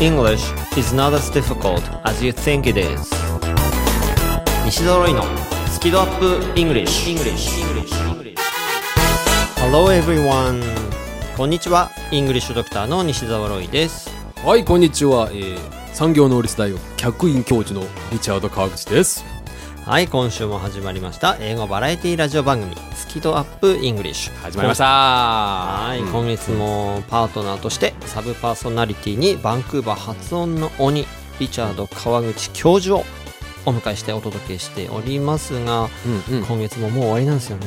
English is not as difficult as you think it is. 西澤ロイのスキドアップ English, English. Hello everyone こんにちは。English ドクターの西澤ロイです。はいこんにちは、えー、産業能率大学客員教授のリチャード川口です。はい今週も始まりました。英語バラエティラジオ番組スキドアップ English 始まりました。はい、うん。今月もパートナーとしてサブパーソナリティにバンクーバー発音の鬼リチャード川口教授をお迎えしてお届けしておりますが、うんうん。今月ももう終わりなんですよね。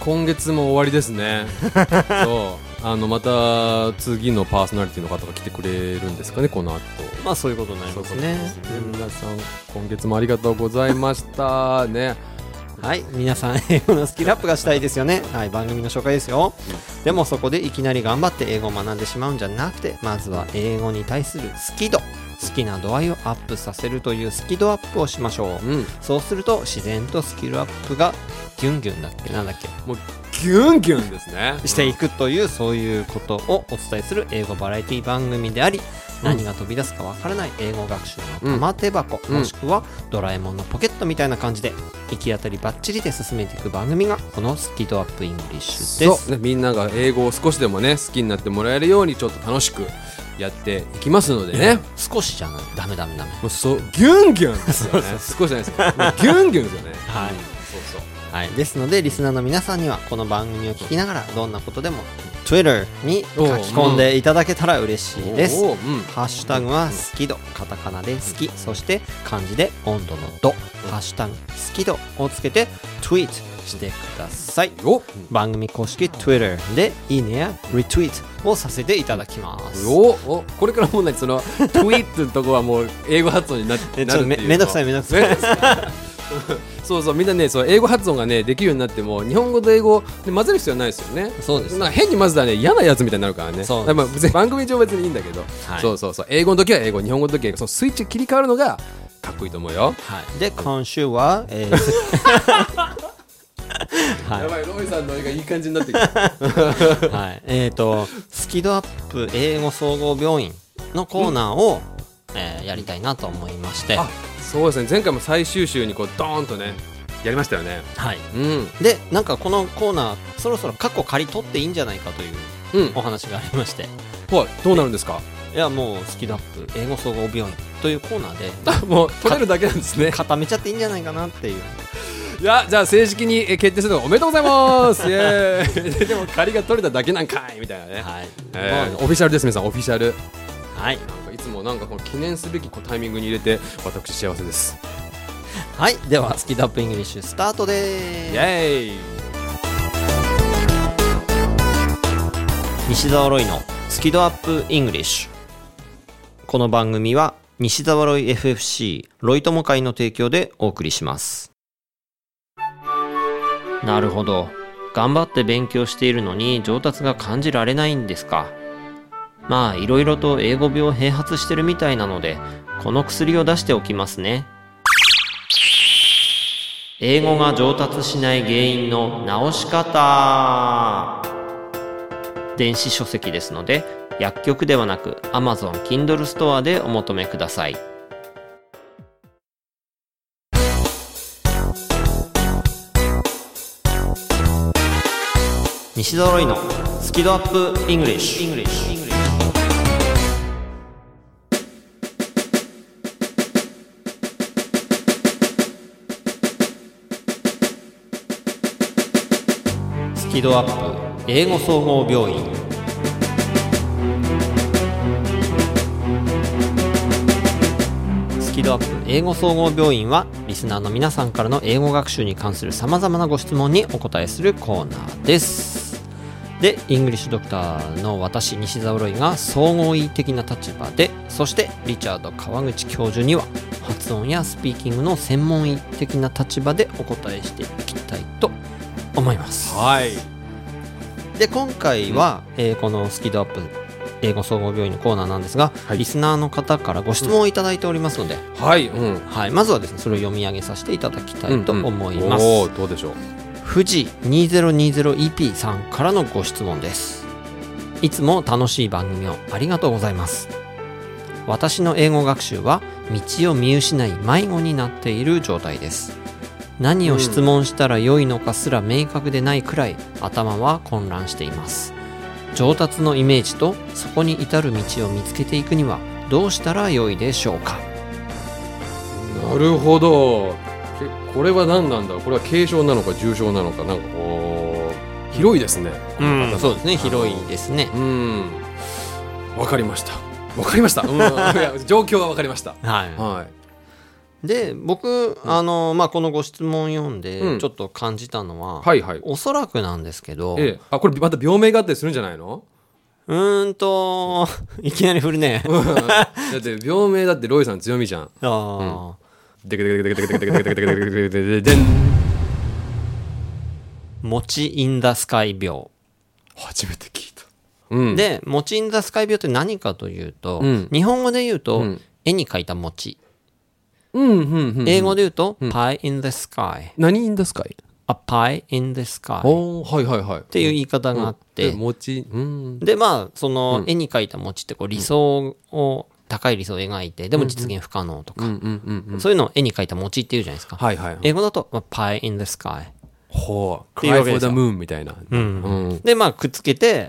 今月も終わりですね。そう。あのまた次のパーソナリティの方が来てくれるんですかねこの後。まあそういうことになりますね。皆さん今月もありがとうございました。ねはい皆さん英語のスキルアップがしたいですよね。はい番組の紹介ですよ、でもそこでいきなり頑張って英語を学んでしまうんじゃなくてまずは英語に対する好き度好きな度合いをアップさせるというスキドアップをしましょう、うん。そうすると自然とスキルアップがギュンギュンだっけなんだっけ？もうギュンギュンですね。していくというそういうことをお伝えする英語バラエティ番組であり何が飛び出すかわからない英語学習の玉手箱、うん。もしくはドラえもんのポケットみたいな感じで行き当たりばっちりで進めていく番組がこのスキドアップイングリッシュです。そう、ね、みんなが英語を少しでもね好きになってもらえるようにちょっと楽しくやっていきますのでね。少しじゃない。ダメダメダメ。もうそうギュンギュンですよね。少しじゃないですよもう。ギュンギュンですよねはい。そうそう。はい、ですのでリスナーの皆さんにはこの番組を聞きながらどんなことでも Twitter に書き込んでいただけたら嬉しいです、うん。ハッシュタグは好き度カタカナで好き。そして漢字で温度の度。ハッシュタグ好き度をつけてツイートしてください。よ番組公式 Twitter でいいねやリツイートをさせていただきます。おおこれからもう何その トゥイットのとこはもう英語発音になってえちょっとめめんどくさいめんどくさいそうそうみんなねそう英語発音がねできるようになっても日本語と英語で混ぜる必要はないですよね。そうです。なんか変に混ぜたらね嫌なやつみたいになるからね。そう。だからまあ別に番組上別にいいんだけど、はい。そうそうそう英語の時は英語日本語の時はそのスイッチ切り替わるのがかっこいいと思うよ。はい、で今週は、えー はい。やばいロイさんの絵がいい感じになってきた。はい、えっ、とスキドアップ英語総合病院のコーナーを、えーやりたいなと思いまして、あそうですね。前回も最終週にこうドーンとねやりましたよね。はい、うん。でなんかこのコーナーそろそろ過去借り取っていいんじゃないかといううん。お話がありまして。はい。どうなるんですか？いやもうスキドアップ英語総合病院というコーナーで あもう取れるだけなんですね。固めちゃっていいんじゃないかなっていう。いやじゃあ正式にえ決定するのおめでとうございます。イエーイ。でも仮が取れただけなんかいみたいなね、はい、えーオフィシャルです皆さん。オフィシャル。はい、もなんかこの記念すべきこうタイミングに入れて私幸せです。はい、ではスキドアップイングリッシュスタートです。エーイ西澤ロイのスキドアップイングリッシュ。この番組は西澤ロイ FFC ロイ友会の提供でお送りします。なるほど。頑張って勉強しているのに上達が感じられないんですかまあいろいろと英語病併発してるみたいなのでこの薬を出しておきますね。英語が上達しない原因の直し方。電子書籍ですので薬局ではなく Amazon Kindle ストアでお求めください。西澤ロイのスキドアップイングリッシュ。スキドアップ英語総合病院。スキドアップ英語総合病院はリスナーの皆さんからの英語学習に関するさまざまなご質問にお答えするコーナーです。でイングリッシュドクターの私西澤ロイが総合医的な立場でそしてリチャード川口教授には発音やスピーキングの専門医的な立場でお答えしていきたいと思います。はい。で今回は、えーこのスキドアップ英語総合病院のコーナーなんですが、はい。リスナーの方からご質問をいただいておりますので、はいうん。はい、まずはですねそれを読み上げさせていただきたいと思います、おおどうでしょう。富士 2020EP さんからのご質問です。いつも楽しい番組をありがとうございます。私の英語学習は道を見失い迷子になっている状態です何を質問したらよいのかすら明確でないくらい頭は混乱しています。上達のイメージとそこに至る道を見つけていくにはどうしたらよいでしょうか？なるほど。けこれは何なんだ？これは軽症なのか重症なのかなんかこう広いですね。うんそうですね。広いですね。うん。わかりました。わかりました、うん、状況はわかりました。はい。はいで僕、あのまあ、このご質問読んでうん。ちょっと感じたのは、はいはい。おそらくなんですけど、ええ、あこれまた病名があったりするんじゃないの？うーんと いきなり振るね。だって病名だってロイさん強みじゃん。あー。でけでけでけでけでけでけでけでけでけでけででんもちインダスカイ病初めて聞いたうんでもちインダスカイ病って何かというと、うん日本語で言うと、うん絵に描いた餅うんうんうん。英語で言うと、pie in the sky 何いいんですかい a pie in the sky っおーはいはいはい。っていう言い方があって、餅うん。でまあその絵に描いた餅ってこう理想を、高い理想を描いてでも実現不可能とか、うんうんうんそういうのを絵に描いた餅っていうじゃないですか、はいはい英語だと、まあ、pie in the sky ほう。ていうわけ Cry です for よ the moon みたいな。うん。うん。でまあくっつけて、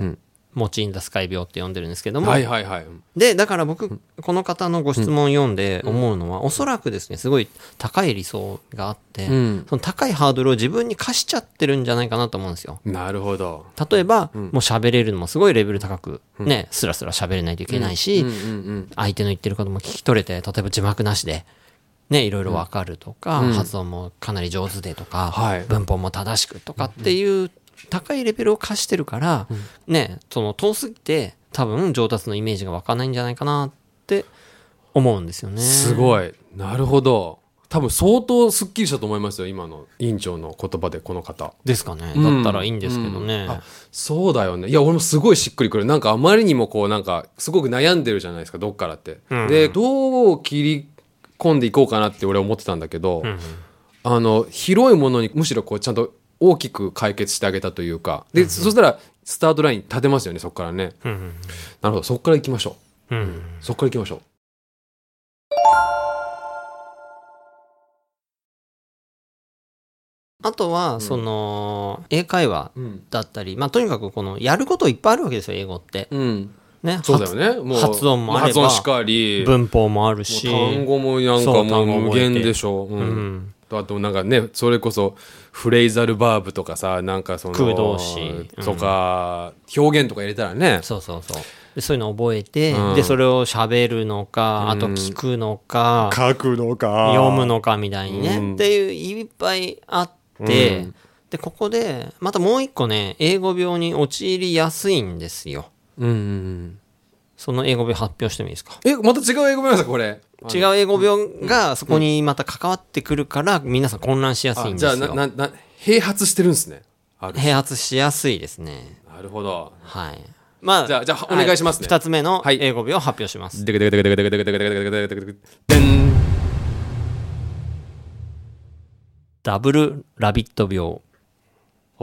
んもちインダスカイ病って呼んでるんですけども、はいはいはい。でだから僕この方のご質問を読んで思うのは、おそらくですねすごい高い理想があって、うん。その高いハードルを自分に課しちゃってるんじゃないかなと思うんですよ。なるほど。例えば、もう喋れるのもすごいレベル高く、ねスラスラ喋れないといけないし、うん。うん。うん。相手の言ってることも聞き取れて例えば字幕なしでね、いろいろわかるとか、うん。発音もかなり上手でとか、はい。文法も正しくとかっていう高いレベルを課してるから、ね、その遠すぎて多分上達のイメージがわかんないんじゃないかなって思うんですよね。すごい。なるほど。多分相当すっきりしたと思いますよ今の委員長の言葉でこの方。ですかね。うん。だったらいいんですけどね。あそうだよね。いや俺もすごいしっくりくる。なんかあまりにもこうなんかすごく悩んでるじゃないですかどっからって、うん。でどう切り込んでいこうかなって俺は思ってたんだけど、うん。あの広いものにむしろこうちゃんと大きく解決してあげたというか。で、そしたらスタートライン立てますよねそこからね。うんなるほど。そこから行きましょう。んうんうそこから行きましょう。あとは、その、英会話うん、だったり、まあ、とにかくこの、やることいっぱいあるわけですよ、英語って。うん、ね。そうだよね。もう発音もあれば。文法もあるし。単語もなんかもう無限でしょ。う、うんうんあとなんかねそれこそフレーザルバーブとかさなんかその空動詞。うん。とか、表現とか入れたらね。そうそうそう。でそういうの覚えて、うん。で、それを喋るのか、あと聞くのか、書くのか。読むのかみたいにね、うん。っていういっぱいあって、うん。で、ここで、またもう一個ね、英語病に陥りやすいんですよ。うんうんうんその英語病発表してもいいですか？えまた違う英語名なんですかこれ？違う英語病がそこにまた関わってくるから、皆さん混乱しやすいんですあじゃあよ。ななな併発してるんですね併発しやすいですね。なるほどはい。まあ、じゃあじゃあお願いしますね二つ目のはい英語病を発表します。でけでけでけでけでけでけでけでけでけでけでけででんダブルラビット病。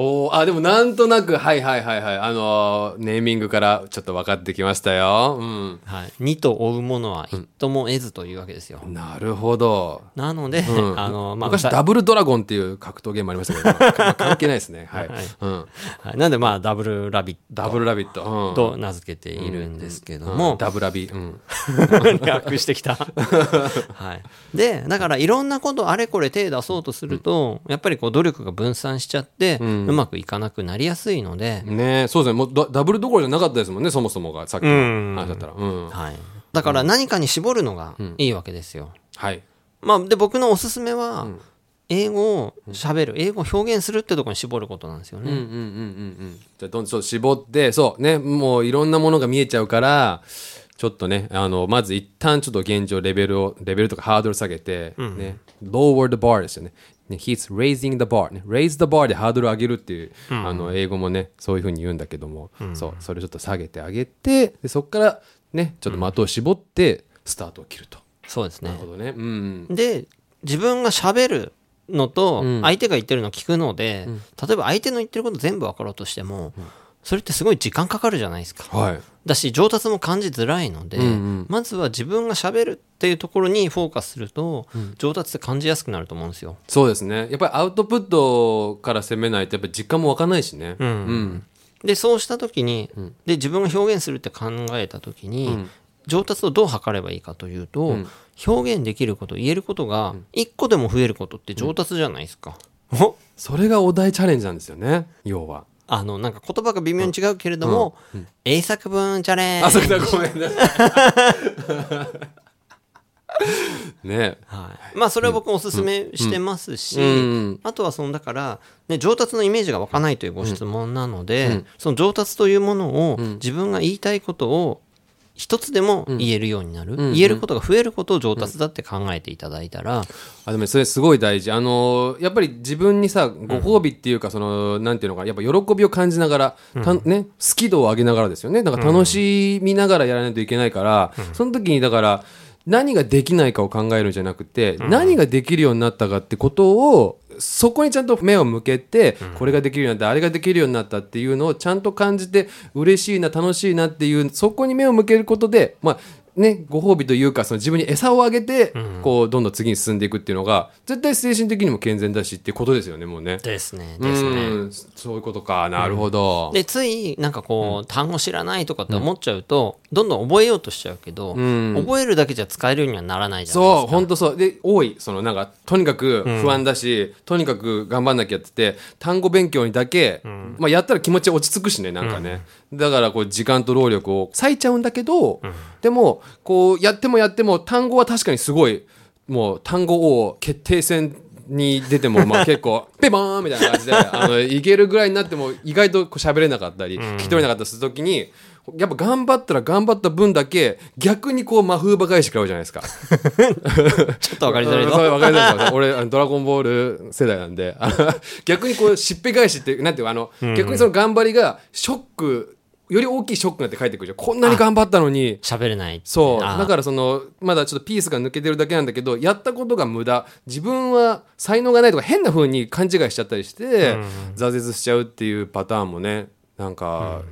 おーあでもなんとなくはいはいはいはいあのーネーミングからちょっと分かってきましたようんはい。二と追うものは一とも得ずというわけですよ。なるほどなので、うん あの、まあ、昔だダブルドラゴンっていう格闘ゲームありましたけど、まあ 関係ないですね。はい。はいうん。はいなんでまあ、ダブルラビッダブルラビット。うんトと名付けているんですけどうんも、ダブラビ。うん。略してきた。はい。で、だからいろんなことあれこれ手出そうとすると、やっぱりこう努力が分散しちゃって、うまくいかなくなりやすいので、ねそうですね。もうダダブルどころじゃなかったですもんね、そもそもが。さっきうんの話だったら。うん。はい。だから何かに絞るのがいいわけですよ。はい。まあ、で、僕のおすすめは、英語を喋る、英語を表現するってところに絞ることなんですよね。うんうんうんうんうん。じゃあ、どんどん絞って、そうね、もういろんなものが見えちゃうから、ちょっとね、あの、まず一旦ちょっと現状レベルを、レベルとかハードル下げて、ね、lower the bar ですよね。ね、he's raising the bar ね。raise the bar でハードル上げるっていう、あの、英語もね、そういうふうに言うんだけども、そう、それちょっと下げてあげて、でそこからね、ちょっと的を絞って、スタートを切ると。そうですねなる。ほどね。うん。で、自分が喋るのとうん、相手が言ってるのを聞くので、例えば相手の言ってること全部分かろうとしても、それってすごい時間かかるじゃないですか。はい。だし上達も感じづらいので、まずは自分がしゃべるっていうところにフォーカスすると、上達って感じやすくなると思うんですよ。そうですね。やっぱりアウトプットから攻めないと、やっぱり実感も湧かないしね。うん。でそうした時に、で自分が表現するって考えた時に、上達をどう測ればいいかというと、表現できること言えることが一個でも増えることって上達じゃないですか。おそれがお題チャレンジなんですよね。要は。あのなんか言葉が微妙に違うけれども、英作文チャレンあ、ジそれだ、ごめんなさい。ね。はい、まあそれは僕もおすすめしてますし、うん。あとはそのだから、ね、上達のイメージが湧かないというご質問なので、その上達というものを自分が言いたいことを一つでも言えるようになる、言えることが増えることを上達だって考えていただいたら、あでもそれすごい大事。あのーやっぱり自分にさご褒美っていうか、そのなんていうのかやっぱ喜びを感じながら、たね、好き度を上げながらですよね。だから楽しみながらやらないといけないから、その時にだから何ができないかを考えるんじゃなくて、何ができるようになったかってことをそこにちゃんと目を向けて、これができるようになったあれができるようになったっていうのをちゃんと感じて嬉しいな楽しいなっていうそこに目を向けることでまあね、ご褒美というかその自分に餌をあげて、こうどんどん次に進んでいくっていうのが絶対精神的にも健全だしってことですよねもうね。ですねですね。うんそういうことかなるほど。でついなんかこう、単語知らないとかって思っちゃうと、どんどん覚えようとしちゃうけど、覚えるだけじゃ使えるようにはならないじゃないですか。そう本当そう。で多い。そのなんかとにかく不安だし、とにかく頑張んなきゃって言って単語勉強にだけ、まあ、やったら気持ち落ち着くしねなんかね、だからこう時間と労力を割いちゃうんだけど、でもこうやってもやっても単語は確かにすごいもう単語王決定戦に出てもまあ結構 ペバーンみたいな感じであのいけるぐらいになっても意外とこう喋れなかったり聞き取れなかったりするときにやっぱ頑張ったら頑張った分だけ逆にこう魔風ば返し食らうじゃないですか。ちょっとわかりづらい。そうわかりづらいです俺ドラゴンボール世代なんで逆にこうしっぺ返しってなんていうかあの、逆にその頑張りがショックより大きいショックになって帰ってくるじゃん。こんなに頑張ったのに。喋れない。そう。だからそのまだちょっとピースが抜けてるだけなんだけどやったことが無駄。自分は才能がないとか変な風に勘違いしちゃったりして、挫折しちゃうっていうパターンもねなんか、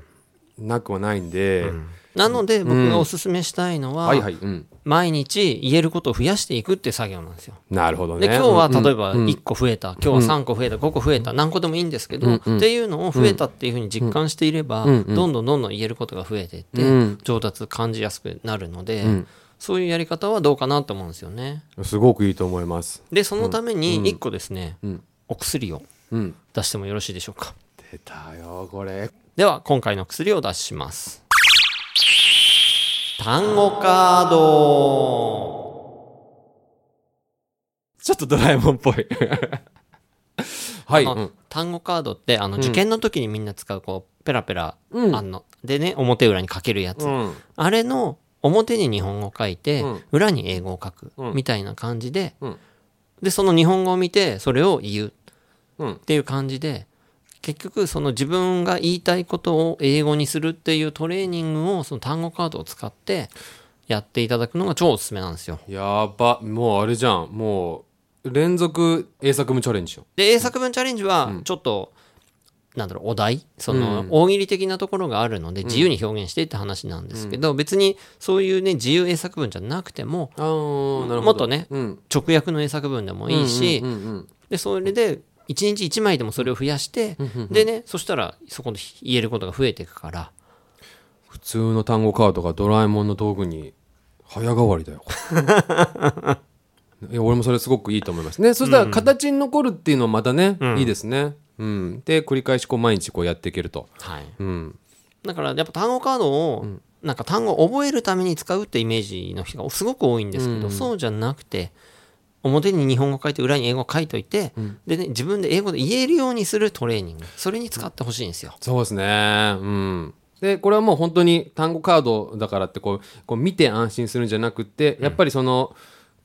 なくはないんで、なので僕がおすすめしたいのは、はいはい、うん、毎日言えることを増やしていくっていう作業なんですよ。なるほどね。で今日はうん例えば1個増えた、今日は3個増えた。5個増えた。何個でもいいんですけど、っていうのを増えたっていうふうに実感していれば、どんどんどんどん言えることが増えていって、うん。上達感じやすくなるので、ん。そういうやり方はどうかなと思うんですよね。すごくいいと思います。でそのために1個ですね、ん。お薬をうん。出してもよろしいでしょうか。出たよこれ。では今回の薬を出します。単語カード。ちょっとドラえもんっぽい。はい、うん。単語カードってあの受験の時にみんな使うこうペラペラ、うん。あんのでね表裏に書けるやつ、うん。あれの表に日本語を書いて、うん。裏に英語を書く、うん。みたいな感じで、うん。でその日本語を見てそれを言ううん。っていう感じで結局その自分が言いたいことを英語にするっていうトレーニングをその単語カードを使ってやっていただくのが超おすすめなんですよ。やばもうあれじゃん。もう連続英作文チャレンジよで英作文チャレンジはちょっと、なんだろうお題。その、大喜利的なところがあるので自由に表現してって話なんですけど、別にそういうね自由英作文じゃなくてもあーなるほど。もっとねうん。直訳の英作文でもいいし、うんうん。でそれで1日1枚でもそれを増やして、でねそしたらそこで言えることが増えていくから。普通の単語カードがドラえもんの道具に早変わりだよ。いや俺もそれすごくいいと思います。ねそしたら形に残るっていうのはまたね、いいですね。うん。で繰り返しこう毎日こうやっていけると。はい。うん。だからやっぱ単語カードを、なんか単語を覚えるために使うってイメージの人がすごく多いんですけど、そうじゃなくて表に日本語書いて裏に英語書いといて、でね自分で英語で言えるようにするトレーニング。それに使ってほしいんですよ。そうですね。うん。でこれはもう本当に単語カードだからってこうこう見て安心するんじゃなくってやっぱりその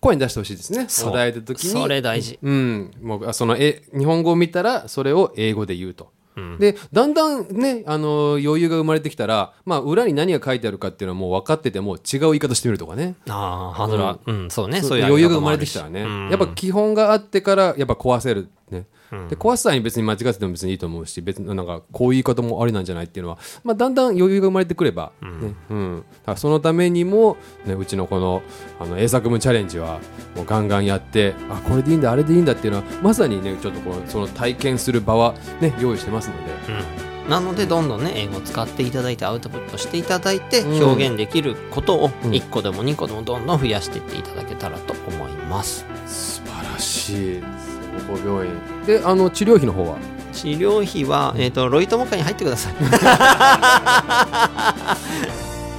声に出してほしいですね。お題で時に。それ大事。うん、もうあそのえ日本語を見たらそれを英語で言うと。でだんだんね、あの余裕が生まれてきたら、まあ、裏に何が書いてあるかっていうのはもう分かってても違う言い方してみるとかね。ああハードルは、うん。そうね。そうそういう余裕が生まれてきたらね、うん。やっぱ基本があってからやっぱ壊せる、ね、で怖さに別に間違ってても別にいいと思うし別になんかこういう言い方もありなんじゃないっていうのは、まあ、だんだん余裕が生まれてくれば、ねうん。だからそのためにも、ね、うちのこのあの英作文チャレンジはもうガンガンやってあこれでいいんだあれでいいんだっていうのはまさにねちょっとこうその体験する場は、ね、用意してますので。なのでどんどんね英語を使っていただいてアウトプットしていただいてうん。表現できることをうん。1個でも2個でもどんどん増やしていっていただけたらと思います。素晴らしい総合病院。であの治療費の方は？治療費は、えー、とロイ友会に入ってください。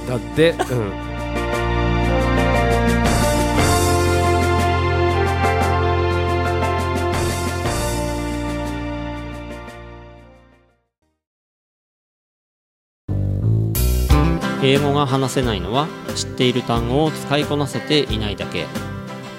だって、うん、英語が話せないのは知っている単語を使いこなせていないだけ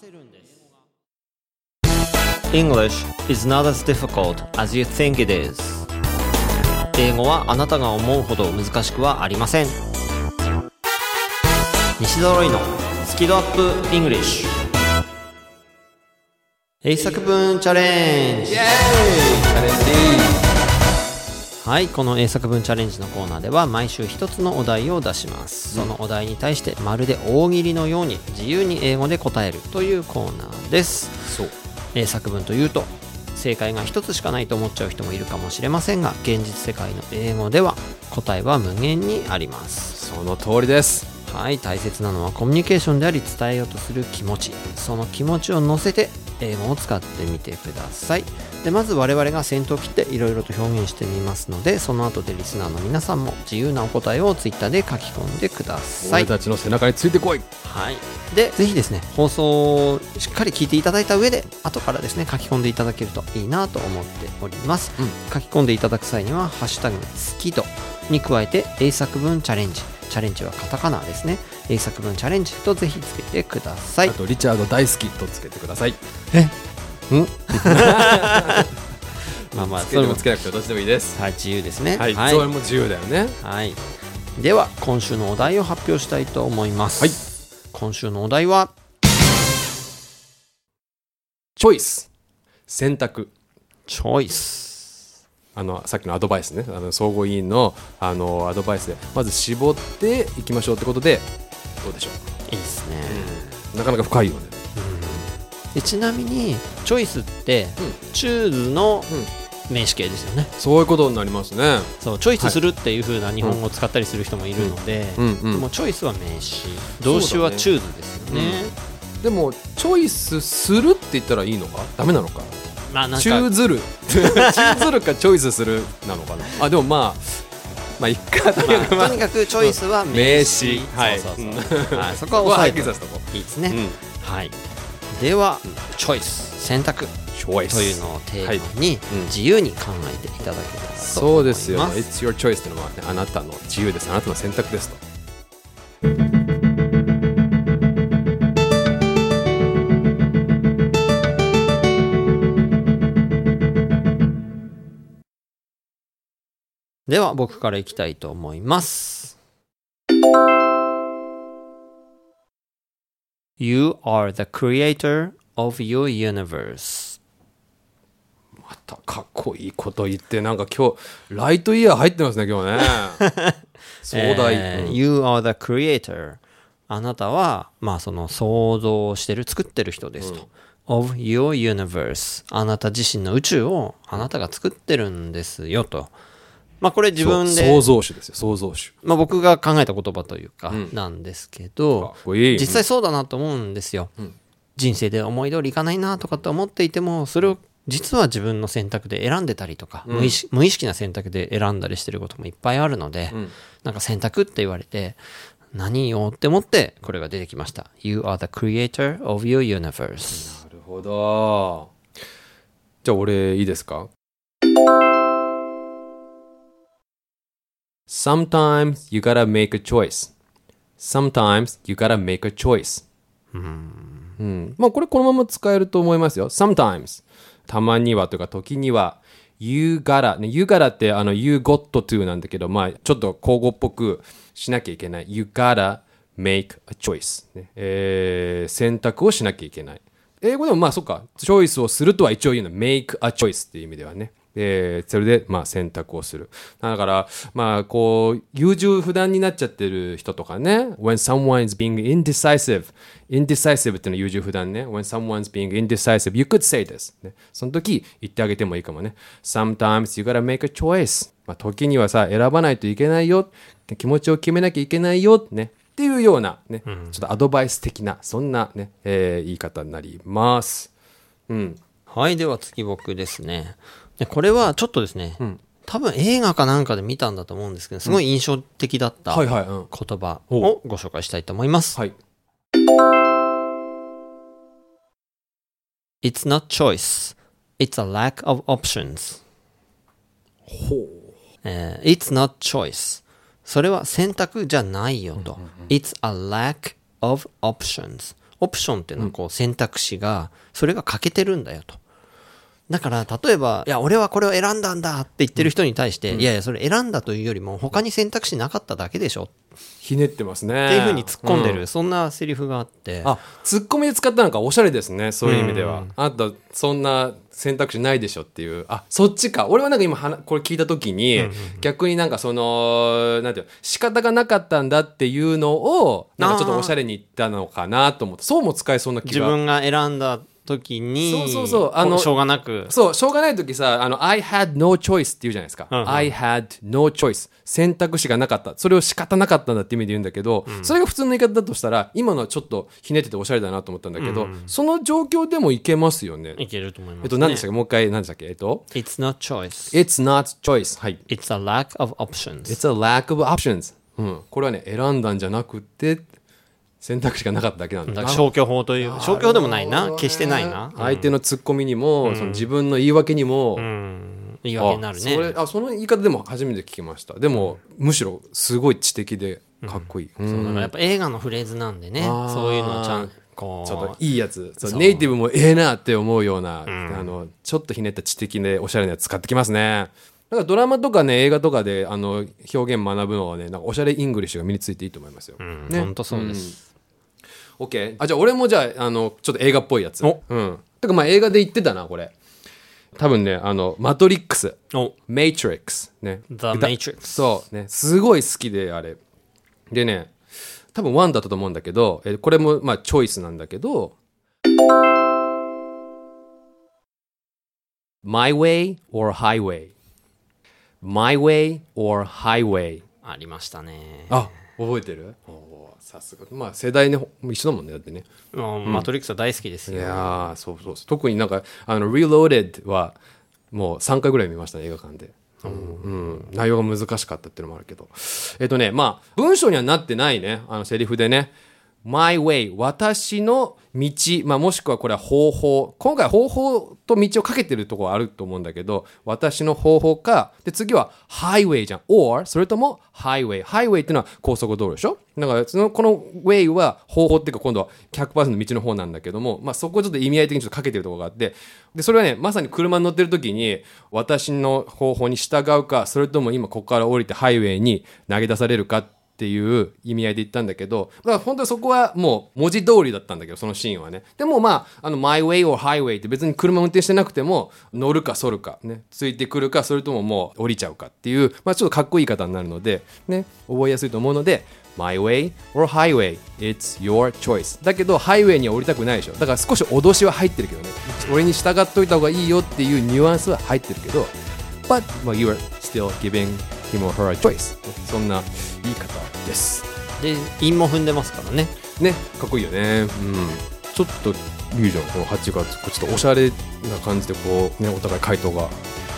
せるんです。English is not as difficult as you think it is. 英語はあなたが思うほど難しくはありません。西澤ロイのスキドアップ English 英作文チャレンジイエーイチャレンジはいこの英作文チャレンジのコーナーでは毎週一つのお題を出します。そのお題に対してまるで大喜利のように自由に英語で答えるというコーナーです。ジそう。英作文というと正解が一つしかないと思っちゃう人もいるかもしれませんが現実世界の英語では答えは無限にあります。その通りです。はい大切なのはコミュニケーションであり伝えようとする気持ち。その気持ちを乗せて英語を使ってみてください。でまず我々が先頭を切っていろいろと表現してみますのでその後でリスナーの皆さんも自由なお答えをツイッターで書き込んでください。俺たちの背中についてこい。はい、でぜひですね放送をしっかり聞いていただいた上で後からですね書き込んでいただけるといいなと思っております、うん。書き込んでいただく際には「ハッシュタグ好きと」に加えて英作文チャレンジチャレンジはカタカナですね。英作文チャレンジとぜひつけてください。あとリチャード大好きとつけてください。まあまあつけてもそれもつけなくてもどっちでもいいです。はい自由ですね。はい、はい。それも自由だよね。はい。では今週のお題を発表したいと思います、はい。今週のお題は？チョイス。選択。チョイスあのさっきのアドバイスね。あの総合委員のあのアドバイスでまず絞っていきましょうってことでどうでしょいいですね、うなかなか深いよね。でちなみにチョイスって、チューズの名詞形ですよね。そういうことになりますね。そうチョイスするっていう風な日本語を使ったりする人もいるので、うんもチョイスは名詞。動詞はチューズですよね。でもチョイスするって言ったらいいのか？ダメなのか？まあなんか。ズる。チューズるかチョイスするなのかな。あでもまあまあいっか。とにかくまあ。とにかくチョイスは名名詞詞はい。そうそうそう、はい、そこはここははっ押さえていいですね、うん。はい。では、チョイス。選択。というのをテーマにうん。自由に考えていただけたらと思います。そうですよ It's your choice っていうのは、ね、あなたの自由です。あなたの選択ですとでは僕からいきたいと思います。You are the creator of your universe. またかっこいいこと言ってなんか今日ライトイヤー入ってますね今日ね 壮大、うんえー You are the creator. あなたは、まあその想像してる、作ってる人ですと。of your universe. あなた自身の宇宙をあなたが作ってるんですよと。まあこれ自分で、創造主ですよ。創造主。まあ僕が考えた言葉というか、ん。なんですけど、かっこいい。実際そうだなと思うんですよ、人生で思い通りいかないなとかって思っていてもそれを実は自分の選択で選んでたりとか、無意識無意識な選択で選んだりしてることもいっぱいあるので、ん。なんか選択って言われて何よって思ってこれが出てきました。You are the creator of your universe なるほど。じゃあ俺いいですか？Sometimes you gotta make a choice. Sometimes you gotta make a choice. うん。まあこれこのまま使えると思いますよ。Sometimes. たまにはというか時には You gotta ね You gotta ってあの You got to なんだけどまあちょっと口語っぽくしなきゃいけない You gotta make a choice、ねえー選択をしなきゃいけない英語でもまあそっかチョイスをするとは一応言うの make a choice っていう意味ではねでそれでまあ選択をする。だからまあこう優柔不断になっちゃってる人とかね when someone is being indecisive indecisive っていうのは優柔不断ね。when someone's being indecisive you could say this、ね、その時言ってあげてもいいかもね。Sometimes you gotta make a choice. まあ時にはさ選ばないといけないよ。気持ちを決めなきゃいけないよ。ね。っていうようなね、ちょっとアドバイス的なそんなね、えー言い方になります。うん。はい、では次僕ですね。でこれはちょっとですね、多分映画かなんかで見たんだと思うんですけど、すごい印象的だった言葉をご紹介したいと思います。はい。It's not choice. It's a lack of options. えー It's not choice. それは選択じゃないよと。It's a lack of options. オプションっていうのはこう選択肢が、それが欠けてるんだよと。だから、例えば、いや、俺はこれを選んだんだって言ってる人に対して、いやいや、それ選んだというよりも、他に選択肢なかっただけでしょっひねってますね。ていうふうに突っ込んでる、うそんなセリフがあって。あ、ツッコミで使ったのかおしゃれですね。そういう意味では。あと、そんな選択肢ないでしょっていう。あ、そっちか。俺はなんか今はな、これ聞いたときに、逆になんかその、なんていうの仕方がなかったんだっていうのを、なんかちょっとおしゃれに言ったのかなと思って、そうも使えそうな気が。自分が選んだ時に、そうそうそうあのしょうがなく、そう、しょうがないときさ、あの、I had no choice って言うじゃないですか。うんうん I had no choice. 選択肢がなかった。それを仕方なかったんだって意味で言うんだけど、それが普通の言い方だとしたら、今のはちょっとひねってておしゃれだなと思ったんだけど、その状況でもいけますよね。いけると思います、ね。えっと、何でしたっけ？もう一回、何でしたっけ？えっと、It's not choice. It's not choice. はい。It's a lack of options. It's a lack of options. うん。これはね、選んだんじゃなくて、選択肢がなかっただけなんだ消去法という、消去法でもないな。決してないな。相手のツッコミにも、その自分の言い訳にも、言い訳になるね。あそれあその言い方でも初めて聞きました。でもむしろすごい知的でかっこいい、うんそうだからやっぱ映画のフレーズなんでね、そういうのをちゃんこう、ちょっといいやつ。ネイティブもええなって思うような、あのちょっとひねった知的でおしゃれなやつ使ってきますね。なんかドラマとかね映画とかであの表現学ぶのはねなんかおしゃれイングリッシュが身についていいと思いますよ、ね。本当そうです。OK あじゃあ俺もじゃああのちょっと映画っぽいやつ。お。うん。てかまあ映画で言ってたなこれ。多分ねあのマトリックスお、Matrix ね。The だ Matrix そう。ね。すごい好きであれ。でね多分1だったと思うんだけどえこれもまあチョイスなんだけど My way or highway My way or highway ありましたね。あ覚えてる？さすが。まあ世代ね一緒だもんねだってね。もうマトリックスは大好きですいよ。やーそうそう特になんかあの Reloaded はもう3回ぐらい見ましたね映画館で、うん、内容が難しかったっていうのもあるけど。えっとねまあ文章にはなってないねあのセリフでね My way 私の道、まあ、もしくはこれは方法。今回方法と道をかけてるところあると思うんだけど私の方法かで次は Highway じゃん。or それとも Highway Highway っていうのは高速道路でしょ？だからそのこの Way は方法っていうか今度は100%道の方なんだけども、まあ、そこをちょっと意味合い的にちょっとかけてるところがあってでそれはねまさに車に乗ってる時に私の方法に従うかそれとも今ここから降りてハイウェイに投げ出されるかってっていう意味合いで言ったんだけど、だから本当にそこはもう文字通りだったんだけど、そのシーンはね。でもまあ、あの、my way or highway って別に車運転してなくても、乗るか反るか、ね、ついてくるか、それとももう降りちゃうかっていう、まあちょっとかっこいい方になるので、ね、覚えやすいと思うので、my way or highway, it's your choice. だけど、ハイウェイには降りたくないでしょ。だから少し脅しは入ってるけどね。俺に従っといた方がいいよっていうニュアンスは入ってるけど、but well, you are still giving him or her a choice そんな言い方です。で、韻も踏んでますからね。ねかっこいいよね。うん。ちょっといいじゃんこの8月こうちょっとおしゃれな感じでこうねお互い回答が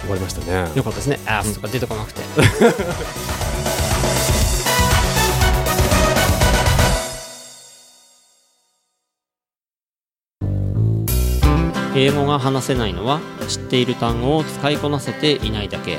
終わりましたね。よかったですね。アースとか出てこなくて。英語が話せないのは知っている単語を使いこなせていないだけ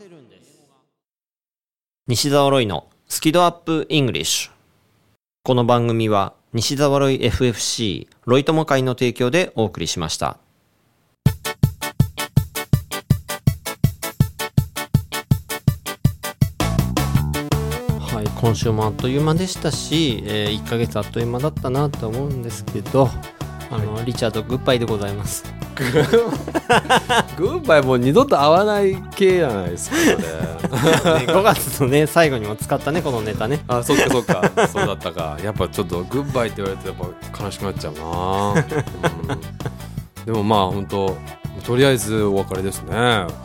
せるんです西澤ロイのスキドアップイングリッシュこの番組は西澤ロイ FFC ロイ友会の提供でお送りしました。はい、今週もあっという間でしたし、えー、1ヶ月あっという間だったなと思うんですけど、あの、リチャードグッバイでございます。グッバイもう二度と会わない系じゃないですかね5月のね最後にも使ったねこのネタね。あそっかそっか。そうだったか。やっぱちょっとグッバイって言われてやっぱ悲しくなっちゃうな、うん、でもまあ本当とりあえずお別れですね。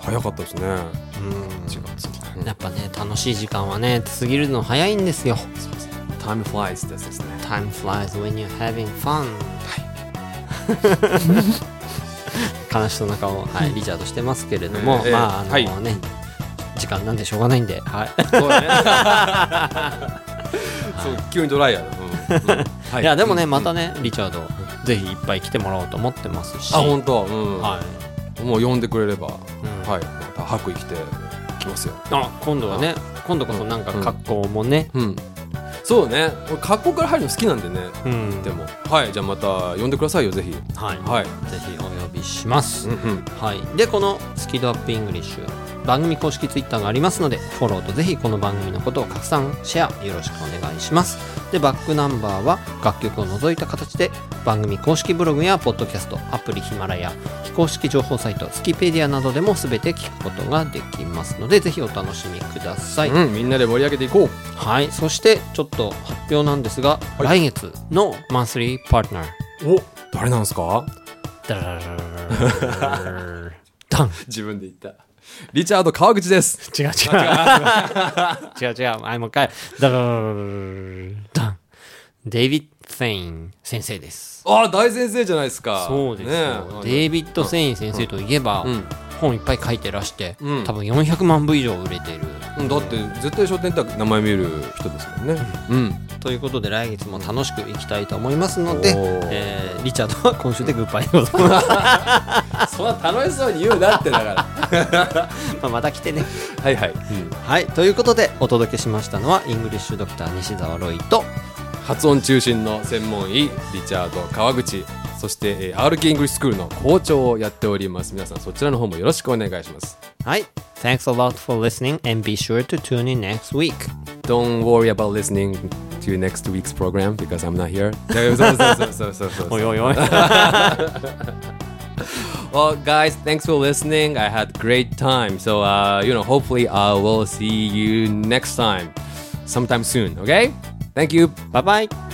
早かったですね。うん。時間やっぱね楽しい時間はね過ぎるの早いんですよ。そうですね Time flies ですね Time flies when you're having fun. は い悲しそうな顔を、はい、リチャードしてますけれども、えー、まああの、はい、ね時間なんでしょうがないんで、はい、そうだね。そう急にドライヤーだ、うん。はい、いやでもねまたね、リチャードぜひいっぱい来てもらおうと思ってますし。あ本当、うん、はい、もう呼んでくれれば、うん、はい。また白衣着てきますよ。あ今度はね今度こそなんか格好もね、うん、うんそうね。格好から入るの好きなんでね、うん、でも。はいじゃあまた呼んでくださいよぜひ。はい、はい、ぜひお呼びします、うんうん、はい。でこのスキドアップイングリッシュ番組公式ツイッターがありますのでフォローとぜひこの番組のことを拡散シェアよろしくお願いします。でバックナンバーは楽曲を除いた形で番組公式ブログやポッドキャストアプリヒマラヤ非公式情報サイトスキペディアなどでも全て聞くことができますのでぜひお楽しみください、うん、みんなで盛り上げていこう。はい。そしてちょっと発表なんですが、はい、来月のマンスリーパートナーお誰なんですか？自分で言ったリチャード川口です。違う違う。違う違う。はい、もう一回。ダダダデイビッド・セイン先生です。ああ、大先生じゃないですか。そうですよ。ね、デイビッド・セイン先生といえば、うん、本いっぱい書いてらして、うん、多分400万部以上売れている、うん、だって絶対書店って名前見る人ですもんね、うん、ということで来月も楽しくいきたいと思いますので、えー、リチャードは今週でグッバイでございますそんな楽しそうに言うなってだから。まあまた来てね。はいはい、はいということでお届けしましたのはイングリッシュドクター西澤ロイと発音中心の専門医リチャード川口そして、えー、RK イングリッシュスクールの校長をやっております皆さんそちらの方もよろしくお願いしますはい Thanks a lot for listening and be sure to tune in next week Don't worry about listening to next week's program because I'm not here おいおいおい well guys thanks for listening i had great time so uh, you know hopefully i will see you next time sometime soon okay thank you bye bye